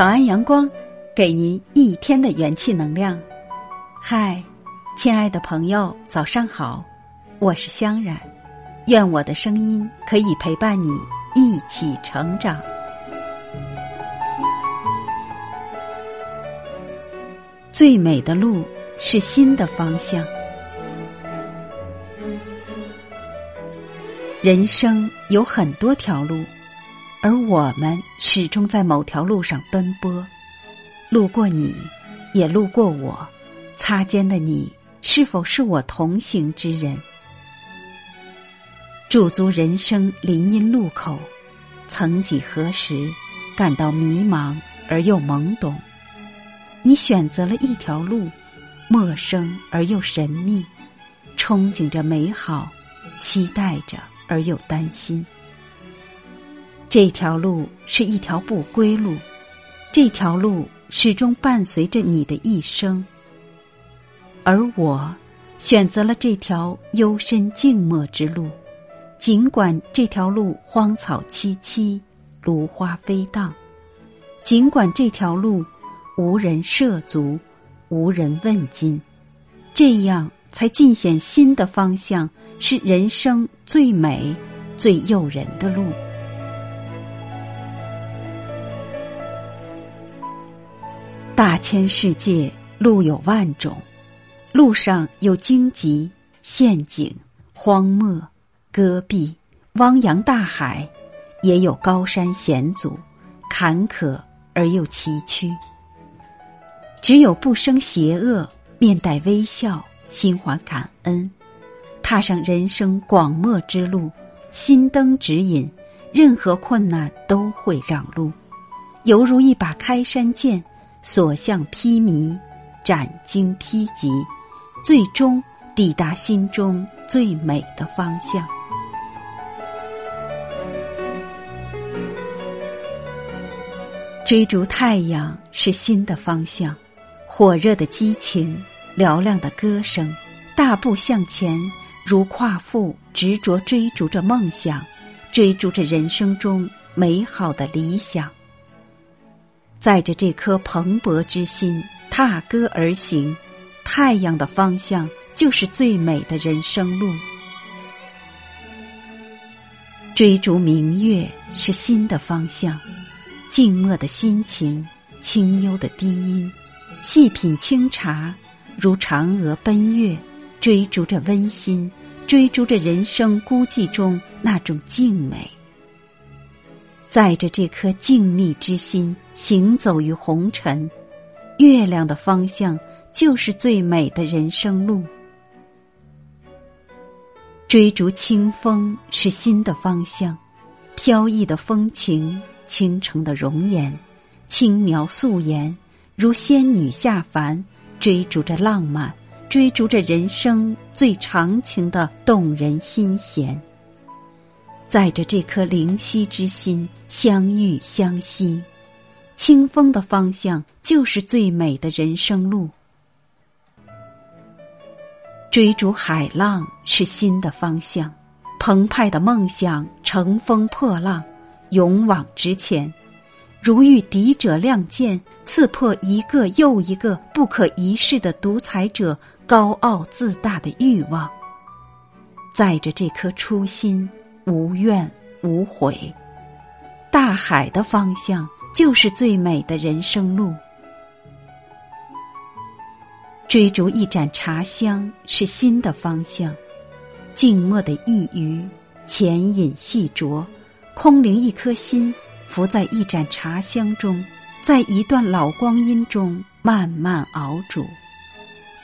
早安阳光，给您一天的元气能量。嗨，亲爱的朋友，早上好，我是香冉，愿我的声音可以陪伴你一起成长。最美的路是新的方向。人生有很多条路。而我们始终在某条路上奔波，路过你，也路过我，擦肩的你是否是我同行之人？驻足人生林荫路口，曾几何时，感到迷茫而又懵懂。你选择了一条路，陌生而又神秘，憧憬着美好，期待着而又担心。这条路是一条不归路，这条路始终伴随着你的一生。而我选择了这条幽深静默之路，尽管这条路荒草萋萋，芦花飞荡；尽管这条路无人涉足，无人问津，这样才尽显新的方向是人生最美、最诱人的路。千世界，路有万种，路上有荆棘、陷阱、荒漠、戈壁、汪洋大海，也有高山险阻、坎坷而又崎岖。只有不生邪恶，面带微笑，心怀感恩，踏上人生广漠之路，心灯指引，任何困难都会让路，犹如一把开山剑。所向披靡，斩荆披棘，最终抵达心中最美的方向。追逐太阳是新的方向，火热的激情，嘹亮的歌声，大步向前，如夸父执着追逐着梦想，追逐着人生中美好的理想。载着这颗蓬勃之心，踏歌而行，太阳的方向就是最美的人生路。追逐明月是心的方向，静默的心情，清幽的低音，细品清茶，如嫦娥奔月，追逐着温馨，追逐着人生孤寂中那种静美。载着这颗静谧之心，行走于红尘，月亮的方向就是最美的人生路。追逐清风是心的方向，飘逸的风情，倾城的容颜，轻描素颜，如仙女下凡，追逐着浪漫，追逐着人生最长情的动人心弦。载着这颗灵犀之心，相遇相惜，清风的方向就是最美的人生路。追逐海浪是心的方向，澎湃的梦想乘风破浪，勇往直前，如遇敌者亮剑，刺破一个又一个不可一世的独裁者高傲自大的欲望。载着这颗初心。无怨无悔，大海的方向就是最美的人生路。追逐一盏茶香是心的方向，静默的一隅，浅饮细酌，空灵一颗心，浮在一盏茶香中，在一段老光阴中慢慢熬煮，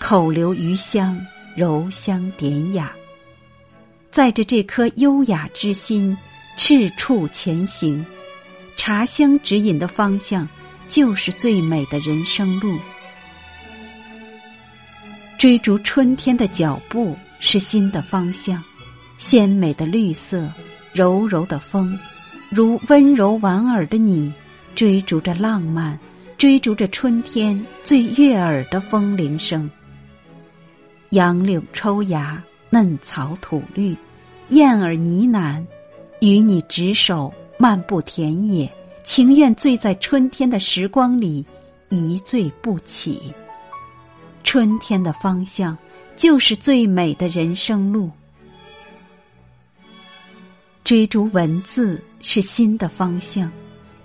口留余香，柔香典雅。载着这颗优雅之心，赤处前行，茶香指引的方向，就是最美的人生路。追逐春天的脚步是新的方向，鲜美的绿色，柔柔的风，如温柔婉耳的你，追逐着浪漫，追逐着春天最悦耳的风铃声。杨柳抽芽，嫩草吐绿。燕儿呢喃，与你执手漫步田野，情愿醉在春天的时光里，一醉不起。春天的方向，就是最美的人生路。追逐文字是心的方向，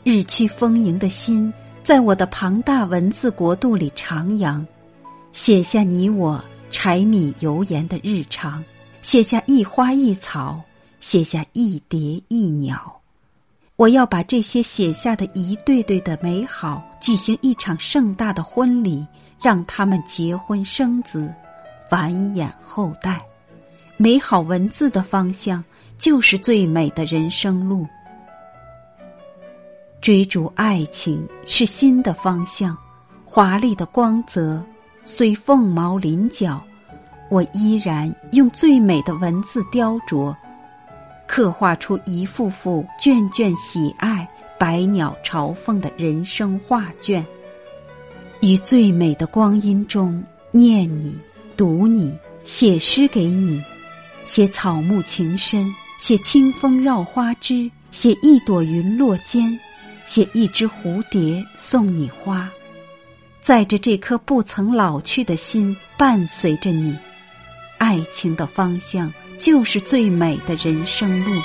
日趋丰盈的心，在我的庞大文字国度里徜徉，写下你我柴米油盐的日常，写下一花一草，写下一蝶一鸟。我要把这些写下的一对对的美好，举行一场盛大的婚礼，让他们结婚生子，繁衍后代。美好文字的方向。就是最美的人生路。追逐爱情是新的方向，华丽的光泽虽凤毛麟角，我依然用最美的文字雕琢，刻画出一幅幅卷卷喜爱、百鸟朝凤的人生画卷。于最美的光阴中，念你，读你，写诗给你，写草木情深。写清风绕花枝，写一朵云落肩，写一只蝴蝶送你花，载着这颗不曾老去的心，伴随着你，爱情的方向就是最美的人生路。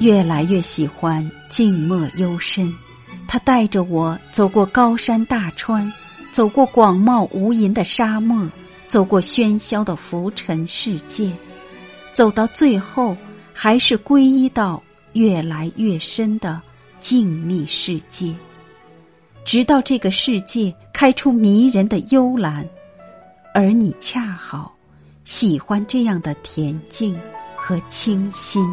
越来越喜欢静默幽深，它带着我走过高山大川，走过广袤无垠的沙漠。走过喧嚣的浮沉世界，走到最后，还是皈依到越来越深的静谧世界。直到这个世界开出迷人的幽兰，而你恰好喜欢这样的恬静和清新。